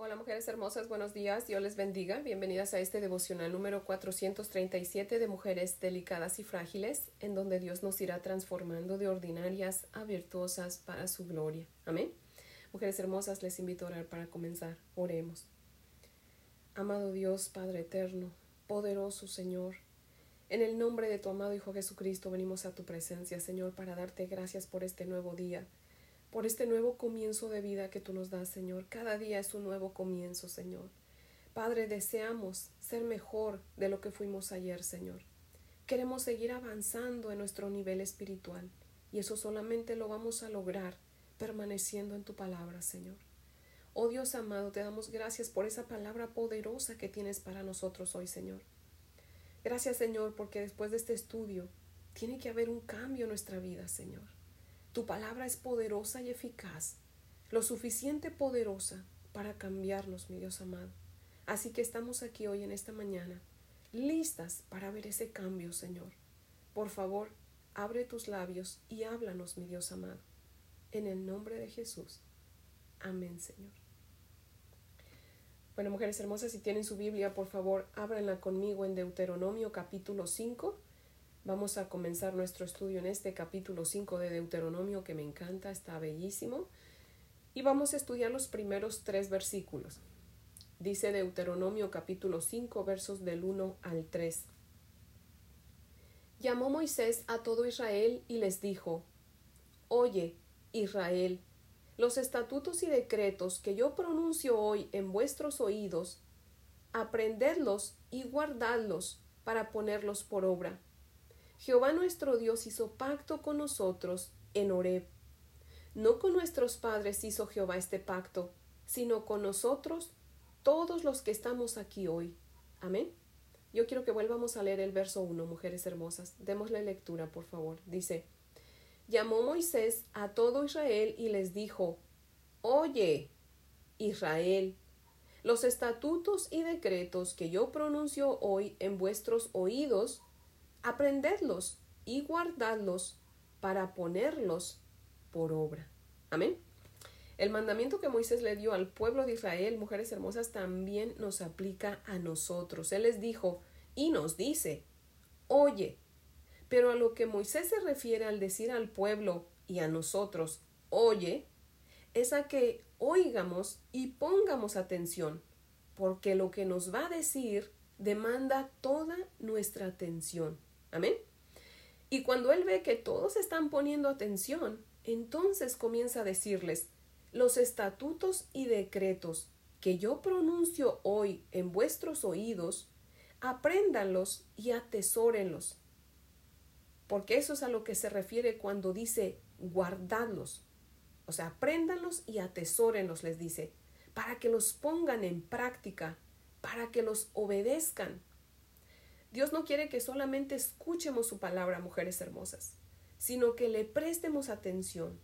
Hola mujeres hermosas, buenos días, Dios les bendiga. Bienvenidas a este devocional número 437 de Mujeres Delicadas y Frágiles, en donde Dios nos irá transformando de ordinarias a virtuosas para su gloria. Amén. Mujeres hermosas, les invito a orar para comenzar. Oremos. Amado Dios, Padre eterno, poderoso Señor, en el nombre de tu amado Hijo Jesucristo venimos a tu presencia, Señor, para darte gracias por este nuevo día por este nuevo comienzo de vida que tú nos das, Señor. Cada día es un nuevo comienzo, Señor. Padre, deseamos ser mejor de lo que fuimos ayer, Señor. Queremos seguir avanzando en nuestro nivel espiritual y eso solamente lo vamos a lograr permaneciendo en tu palabra, Señor. Oh Dios amado, te damos gracias por esa palabra poderosa que tienes para nosotros hoy, Señor. Gracias, Señor, porque después de este estudio tiene que haber un cambio en nuestra vida, Señor. Tu palabra es poderosa y eficaz, lo suficiente poderosa para cambiarnos, mi Dios amado. Así que estamos aquí hoy en esta mañana, listas para ver ese cambio, Señor. Por favor, abre tus labios y háblanos, mi Dios amado. En el nombre de Jesús. Amén, Señor. Bueno, mujeres hermosas, si tienen su Biblia, por favor, ábranla conmigo en Deuteronomio capítulo 5 Vamos a comenzar nuestro estudio en este capítulo 5 de Deuteronomio que me encanta, está bellísimo. Y vamos a estudiar los primeros tres versículos. Dice Deuteronomio capítulo 5 versos del 1 al 3. Llamó Moisés a todo Israel y les dijo, Oye, Israel, los estatutos y decretos que yo pronuncio hoy en vuestros oídos, aprendedlos y guardadlos para ponerlos por obra Jehová nuestro Dios hizo pacto con nosotros en Horeb. No con nuestros padres hizo Jehová este pacto, sino con nosotros, todos los que estamos aquí hoy. Amén. Yo quiero que vuelvamos a leer el verso 1, mujeres hermosas. Démosle lectura, por favor. Dice, llamó Moisés a todo Israel y les dijo, Oye, Israel, los estatutos y decretos que yo pronuncio hoy en vuestros oídos aprendedlos y guardadlos para ponerlos por obra. Amén. El mandamiento que Moisés le dio al pueblo de Israel, mujeres hermosas, también nos aplica a nosotros. Él les dijo y nos dice, oye, pero a lo que Moisés se refiere al decir al pueblo y a nosotros, oye, es a que oigamos y pongamos atención, porque lo que nos va a decir demanda toda nuestra atención. Amén. Y cuando él ve que todos están poniendo atención, entonces comienza a decirles, los estatutos y decretos que yo pronuncio hoy en vuestros oídos, apréndanlos y atesórenlos. Porque eso es a lo que se refiere cuando dice guardadlos. O sea, apréndanlos y atesórenlos, les dice, para que los pongan en práctica, para que los obedezcan. Dios no quiere que solamente escuchemos su palabra, mujeres hermosas, sino que le prestemos atención,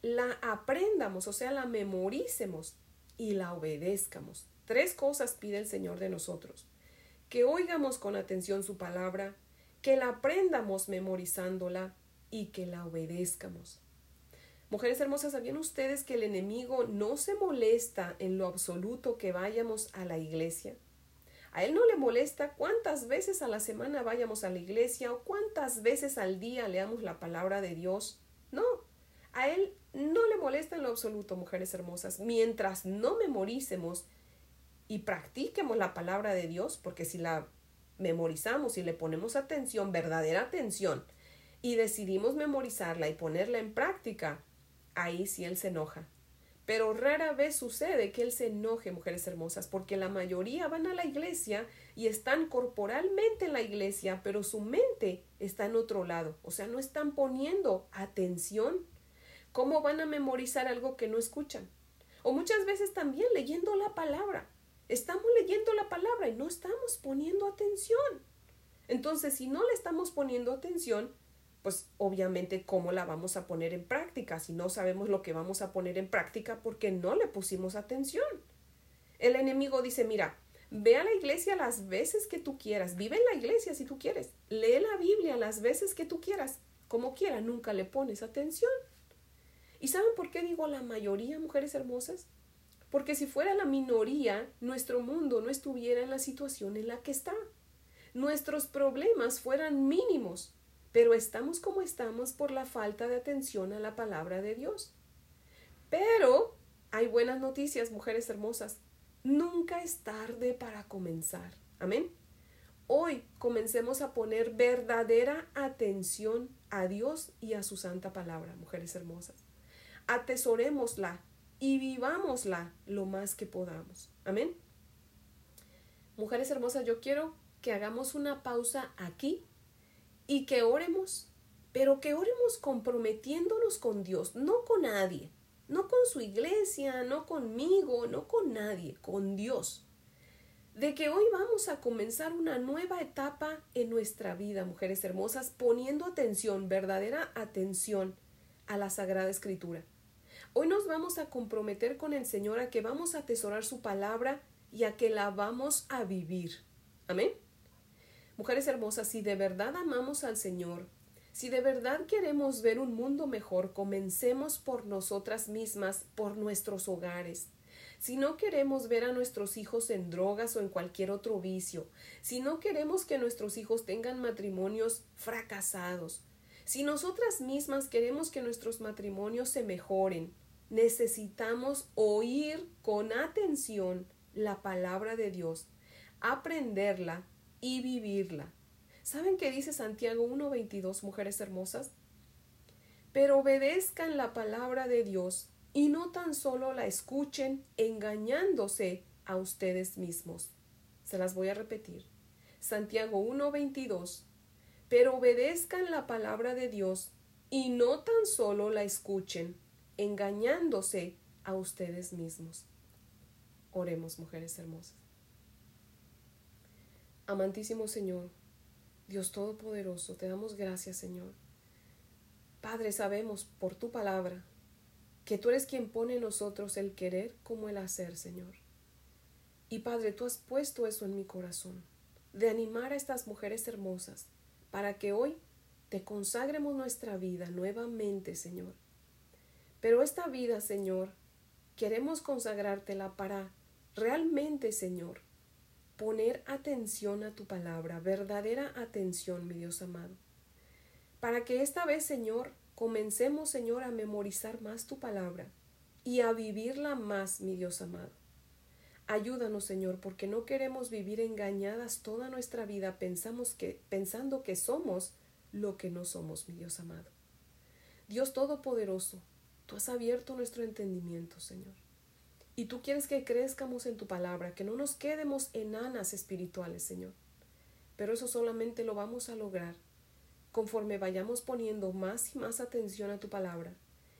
la aprendamos, o sea, la memoricemos y la obedezcamos. Tres cosas pide el Señor de nosotros. Que oigamos con atención su palabra, que la aprendamos memorizándola y que la obedezcamos. Mujeres hermosas, ¿sabían ustedes que el enemigo no se molesta en lo absoluto que vayamos a la iglesia? A él no le molesta cuántas veces a la semana vayamos a la iglesia o cuántas veces al día leamos la palabra de Dios. No, a él no le molesta en lo absoluto, mujeres hermosas, mientras no memoricemos y practiquemos la palabra de Dios, porque si la memorizamos y le ponemos atención, verdadera atención, y decidimos memorizarla y ponerla en práctica, ahí sí Él se enoja. Pero rara vez sucede que Él se enoje, mujeres hermosas, porque la mayoría van a la iglesia y están corporalmente en la iglesia, pero su mente está en otro lado. O sea, no están poniendo atención. ¿Cómo van a memorizar algo que no escuchan? O muchas veces también leyendo la palabra. Estamos leyendo la palabra y no estamos poniendo atención. Entonces, si no le estamos poniendo atención, pues obviamente cómo la vamos a poner en práctica si no sabemos lo que vamos a poner en práctica porque no le pusimos atención. El enemigo dice, mira, ve a la iglesia las veces que tú quieras, vive en la iglesia si tú quieres, lee la Biblia las veces que tú quieras, como quiera, nunca le pones atención. ¿Y saben por qué digo la mayoría, mujeres hermosas? porque si fuera la minoría, nuestro mundo no estuviera en la situación en la que está. Nuestros problemas fueran mínimos, pero estamos como estamos por la falta de atención a la palabra de Dios. Pero hay buenas noticias, mujeres hermosas. Nunca es tarde para comenzar. Amén. Hoy comencemos a poner verdadera atención a Dios y a su santa palabra, mujeres hermosas. Atesorémosla y vivámosla lo más que podamos. Amén. Mujeres hermosas, yo quiero que hagamos una pausa aquí y que oremos, pero que oremos comprometiéndonos con Dios, no con nadie, no con su iglesia, no conmigo, no con nadie, con Dios. De que hoy vamos a comenzar una nueva etapa en nuestra vida, mujeres hermosas, poniendo atención, verdadera atención a la Sagrada Escritura. Hoy nos vamos a comprometer con el Señor a que vamos a atesorar su palabra y a que la vamos a vivir. Amén. Mujeres hermosas, si de verdad amamos al Señor, si de verdad queremos ver un mundo mejor, comencemos por nosotras mismas, por nuestros hogares. Si no queremos ver a nuestros hijos en drogas o en cualquier otro vicio, si no queremos que nuestros hijos tengan matrimonios fracasados, si nosotras mismas queremos que nuestros matrimonios se mejoren, necesitamos oír con atención la palabra de Dios, aprenderla y vivirla. ¿Saben qué dice Santiago 1.22, mujeres hermosas? Pero obedezcan la palabra de Dios y no tan solo la escuchen engañándose a ustedes mismos. Se las voy a repetir. Santiago 1.22. Pero obedezcan la palabra de Dios y no tan solo la escuchen engañándose a ustedes mismos. Oremos, mujeres hermosas. Amantísimo Señor, Dios Todopoderoso, te damos gracias, Señor. Padre, sabemos por tu palabra que tú eres quien pone en nosotros el querer como el hacer, Señor. Y Padre, tú has puesto eso en mi corazón, de animar a estas mujeres hermosas, para que hoy te consagremos nuestra vida nuevamente, Señor. Pero esta vida, Señor, queremos consagrártela para realmente, Señor, poner atención a tu palabra, verdadera atención, mi Dios amado. Para que esta vez, Señor, comencemos, Señor, a memorizar más tu palabra y a vivirla más, mi Dios amado. Ayúdanos, Señor, porque no queremos vivir engañadas toda nuestra vida pensamos que, pensando que somos lo que no somos, mi Dios amado. Dios Todopoderoso, tú has abierto nuestro entendimiento, Señor. Y tú quieres que crezcamos en tu palabra, que no nos quedemos enanas espirituales, Señor. Pero eso solamente lo vamos a lograr conforme vayamos poniendo más y más atención a tu palabra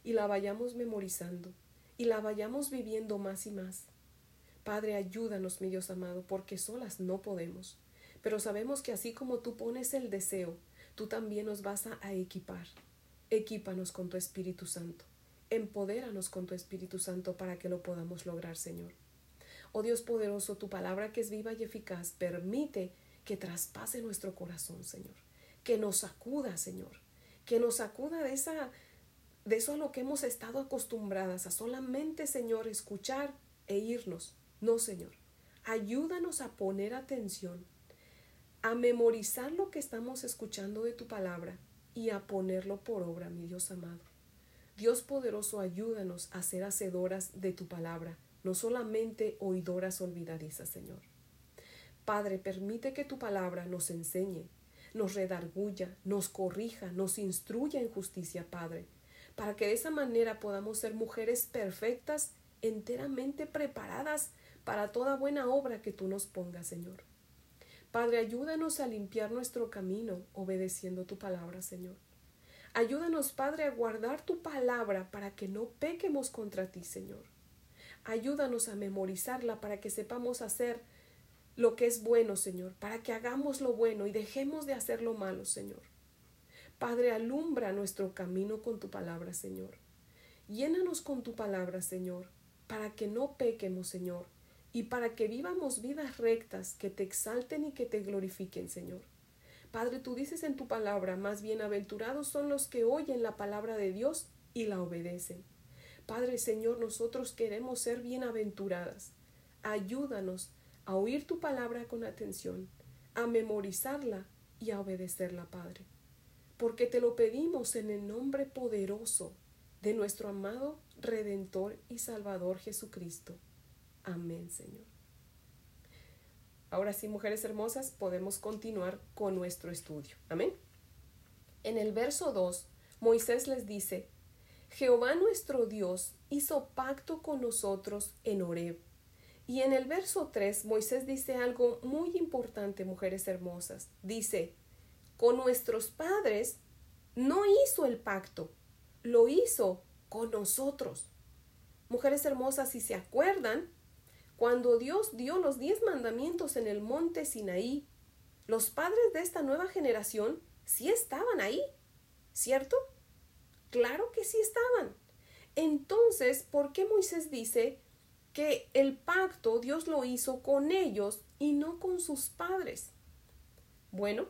y la vayamos memorizando y la vayamos viviendo más y más. Padre, ayúdanos, mi Dios amado, porque solas no podemos. Pero sabemos que así como tú pones el deseo, tú también nos vas a equipar. Equípanos con tu Espíritu Santo. Empodéranos con tu Espíritu Santo para que lo podamos lograr, Señor. Oh Dios poderoso, tu palabra que es viva y eficaz permite que traspase nuestro corazón, Señor. Que nos sacuda, Señor. Que nos sacuda de esa de eso a lo que hemos estado acostumbradas a solamente, Señor, escuchar e irnos. No, Señor. Ayúdanos a poner atención, a memorizar lo que estamos escuchando de tu palabra y a ponerlo por obra, mi Dios amado. Dios poderoso, ayúdanos a ser hacedoras de tu palabra, no solamente oidoras olvidadizas, Señor. Padre, permite que tu palabra nos enseñe, nos redarguya, nos corrija, nos instruya en justicia, Padre, para que de esa manera podamos ser mujeres perfectas, enteramente preparadas para toda buena obra que tú nos pongas, Señor. Padre, ayúdanos a limpiar nuestro camino obedeciendo tu palabra, Señor. Ayúdanos, Padre, a guardar tu palabra para que no pequemos contra ti, Señor. Ayúdanos a memorizarla para que sepamos hacer lo que es bueno, Señor, para que hagamos lo bueno y dejemos de hacer lo malo, Señor. Padre, alumbra nuestro camino con tu palabra, Señor. Llénanos con tu palabra, Señor, para que no pequemos, Señor, y para que vivamos vidas rectas que te exalten y que te glorifiquen, Señor. Padre, tú dices en tu palabra, más bienaventurados son los que oyen la palabra de Dios y la obedecen. Padre Señor, nosotros queremos ser bienaventuradas. Ayúdanos a oír tu palabra con atención, a memorizarla y a obedecerla, Padre. Porque te lo pedimos en el nombre poderoso de nuestro amado Redentor y Salvador Jesucristo. Amén, Señor. Ahora sí, mujeres hermosas, podemos continuar con nuestro estudio. Amén. En el verso 2, Moisés les dice, Jehová nuestro Dios hizo pacto con nosotros en Horeb. Y en el verso 3, Moisés dice algo muy importante, mujeres hermosas. Dice, con nuestros padres no hizo el pacto, lo hizo con nosotros. Mujeres hermosas, si se acuerdan, cuando Dios dio los diez mandamientos en el monte Sinaí, los padres de esta nueva generación sí estaban ahí, ¿cierto? Claro que sí estaban. Entonces, ¿por qué Moisés dice que el pacto Dios lo hizo con ellos y no con sus padres? Bueno,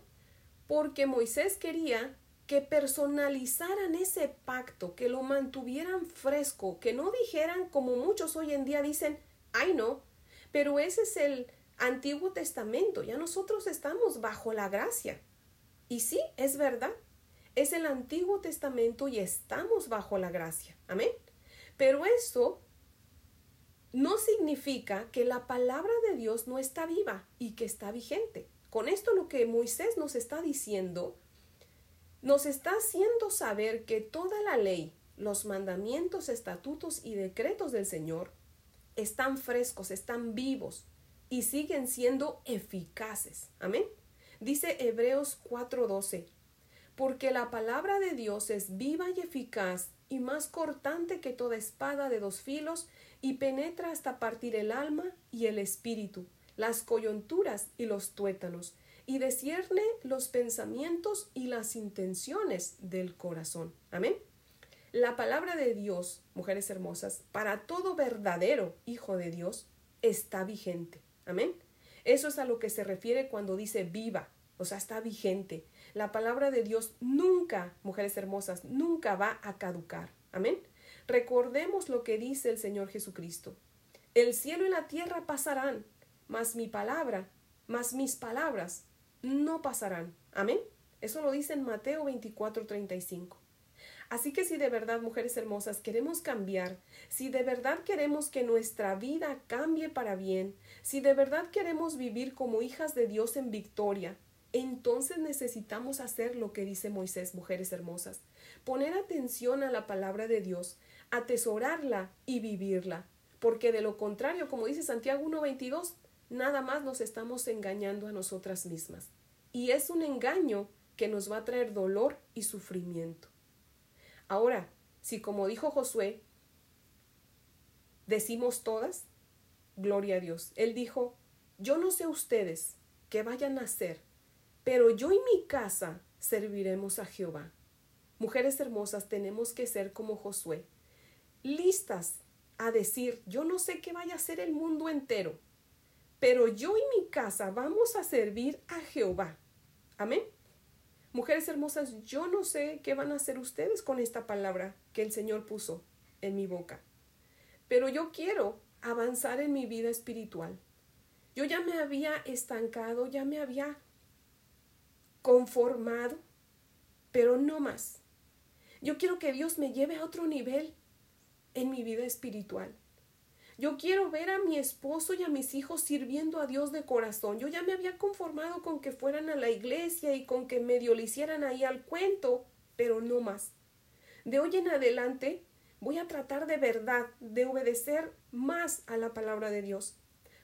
porque Moisés quería que personalizaran ese pacto, que lo mantuvieran fresco, que no dijeran como muchos hoy en día dicen, ay no, pero ese es el Antiguo Testamento, ya nosotros estamos bajo la gracia. Y sí, es verdad, es el Antiguo Testamento y estamos bajo la gracia. Amén. Pero eso no significa que la palabra de Dios no está viva y que está vigente. Con esto lo que Moisés nos está diciendo, nos está haciendo saber que toda la ley, los mandamientos, estatutos y decretos del Señor están frescos, están vivos y siguen siendo eficaces. Amén. Dice Hebreos 4:12, porque la palabra de Dios es viva y eficaz y más cortante que toda espada de dos filos y penetra hasta partir el alma y el espíritu, las coyunturas y los tuétanos, y descierne los pensamientos y las intenciones del corazón. Amén. La palabra de Dios, mujeres hermosas, para todo verdadero hijo de Dios, está vigente. Amén. Eso es a lo que se refiere cuando dice viva, o sea, está vigente. La palabra de Dios nunca, mujeres hermosas, nunca va a caducar. Amén. Recordemos lo que dice el Señor Jesucristo. El cielo y la tierra pasarán, mas mi palabra, mas mis palabras no pasarán. Amén. Eso lo dice en Mateo 24, 35. Así que si de verdad, mujeres hermosas, queremos cambiar, si de verdad queremos que nuestra vida cambie para bien, si de verdad queremos vivir como hijas de Dios en victoria, entonces necesitamos hacer lo que dice Moisés, mujeres hermosas, poner atención a la palabra de Dios, atesorarla y vivirla, porque de lo contrario, como dice Santiago 1.22, nada más nos estamos engañando a nosotras mismas. Y es un engaño que nos va a traer dolor y sufrimiento. Ahora, si como dijo Josué, decimos todas, gloria a Dios. Él dijo, yo no sé ustedes qué vayan a hacer, pero yo y mi casa serviremos a Jehová. Mujeres hermosas, tenemos que ser como Josué, listas a decir, yo no sé qué vaya a hacer el mundo entero, pero yo y mi casa vamos a servir a Jehová. Amén. Mujeres hermosas, yo no sé qué van a hacer ustedes con esta palabra que el Señor puso en mi boca, pero yo quiero avanzar en mi vida espiritual. Yo ya me había estancado, ya me había conformado, pero no más. Yo quiero que Dios me lleve a otro nivel en mi vida espiritual. Yo quiero ver a mi esposo y a mis hijos sirviendo a Dios de corazón. Yo ya me había conformado con que fueran a la iglesia y con que medio le hicieran ahí al cuento, pero no más. De hoy en adelante voy a tratar de verdad de obedecer más a la palabra de Dios,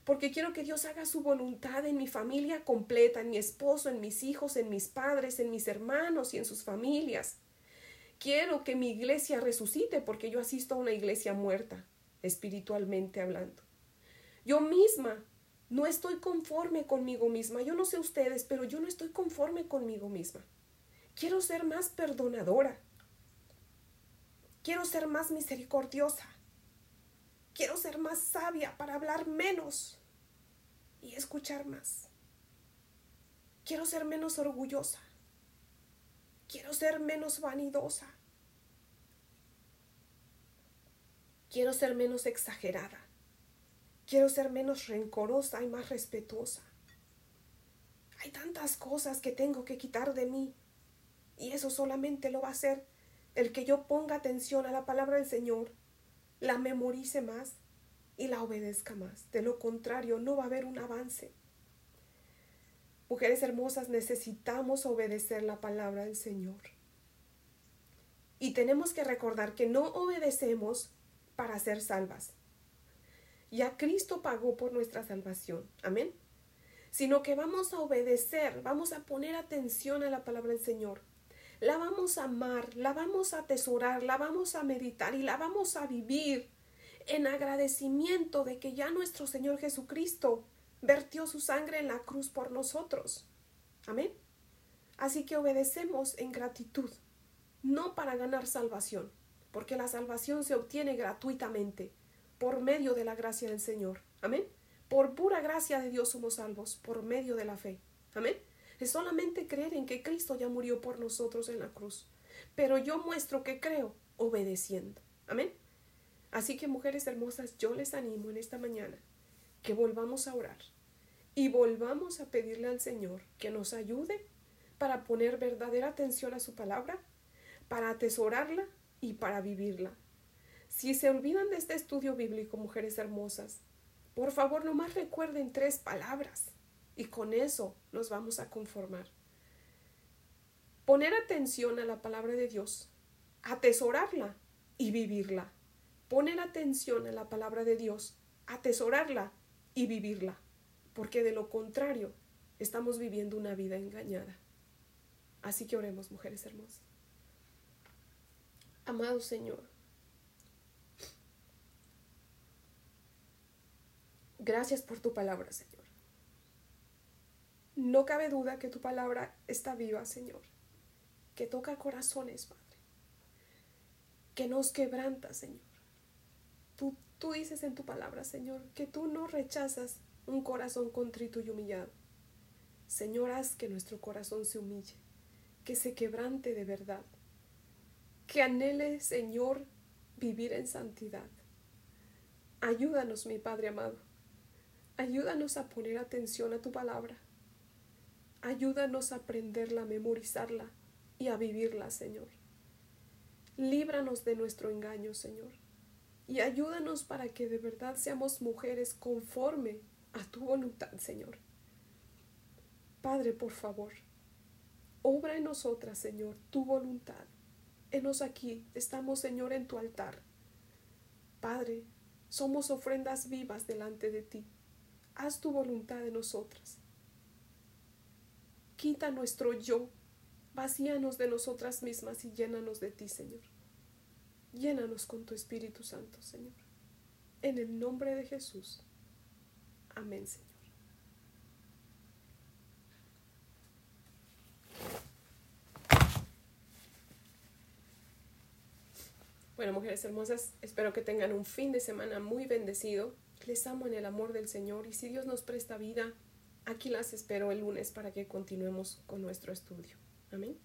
porque quiero que Dios haga su voluntad en mi familia completa, en mi esposo, en mis hijos, en mis padres, en mis hermanos y en sus familias. Quiero que mi iglesia resucite porque yo asisto a una iglesia muerta espiritualmente hablando. Yo misma no estoy conforme conmigo misma. Yo no sé ustedes, pero yo no estoy conforme conmigo misma. Quiero ser más perdonadora. Quiero ser más misericordiosa. Quiero ser más sabia para hablar menos y escuchar más. Quiero ser menos orgullosa. Quiero ser menos vanidosa. Quiero ser menos exagerada. Quiero ser menos rencorosa y más respetuosa. Hay tantas cosas que tengo que quitar de mí. Y eso solamente lo va a hacer el que yo ponga atención a la palabra del Señor, la memorice más y la obedezca más. De lo contrario, no va a haber un avance. Mujeres hermosas, necesitamos obedecer la palabra del Señor. Y tenemos que recordar que no obedecemos para ser salvas. Ya Cristo pagó por nuestra salvación. Amén. Sino que vamos a obedecer, vamos a poner atención a la palabra del Señor. La vamos a amar, la vamos a atesorar, la vamos a meditar y la vamos a vivir en agradecimiento de que ya nuestro Señor Jesucristo vertió su sangre en la cruz por nosotros. Amén. Así que obedecemos en gratitud, no para ganar salvación, porque la salvación se obtiene gratuitamente por medio de la gracia del Señor. Amén. Por pura gracia de Dios somos salvos, por medio de la fe. Amén. Es solamente creer en que Cristo ya murió por nosotros en la cruz. Pero yo muestro que creo obedeciendo. Amén. Así que mujeres hermosas, yo les animo en esta mañana que volvamos a orar y volvamos a pedirle al Señor que nos ayude para poner verdadera atención a su palabra, para atesorarla y para vivirla. Si se olvidan de este estudio bíblico, mujeres hermosas, por favor nomás recuerden tres palabras y con eso nos vamos a conformar. Poner atención a la palabra de Dios, atesorarla y vivirla. Poner atención a la palabra de Dios, atesorarla y vivirla, porque de lo contrario estamos viviendo una vida engañada. Así que oremos, mujeres hermosas. Amado Señor, gracias por tu palabra, Señor. No cabe duda que tu palabra está viva, Señor, que toca corazones, Padre, que nos quebranta, Señor. Tú, tú dices en tu palabra, Señor, que tú no rechazas un corazón contrito y humillado. Señor, haz que nuestro corazón se humille, que se quebrante de verdad, que anhele, Señor, vivir en santidad. Ayúdanos, mi Padre amado. Ayúdanos a poner atención a tu palabra. Ayúdanos a aprenderla, a memorizarla y a vivirla, Señor. Líbranos de nuestro engaño, Señor. Y ayúdanos para que de verdad seamos mujeres conforme a tu voluntad, Señor. Padre, por favor, obra en nosotras, Señor, tu voluntad Henos aquí, estamos Señor en tu altar. Padre, somos ofrendas vivas delante de ti. Haz tu voluntad en nosotras. Quita nuestro yo, vacíanos de nosotras mismas y llénanos de ti, Señor. Llénanos con tu Espíritu Santo, Señor. En el nombre de Jesús. Amén, Señor. Bueno, mujeres hermosas, espero que tengan un fin de semana muy bendecido. Les amo en el amor del Señor y si Dios nos presta vida, aquí las espero el lunes para que continuemos con nuestro estudio. Amén.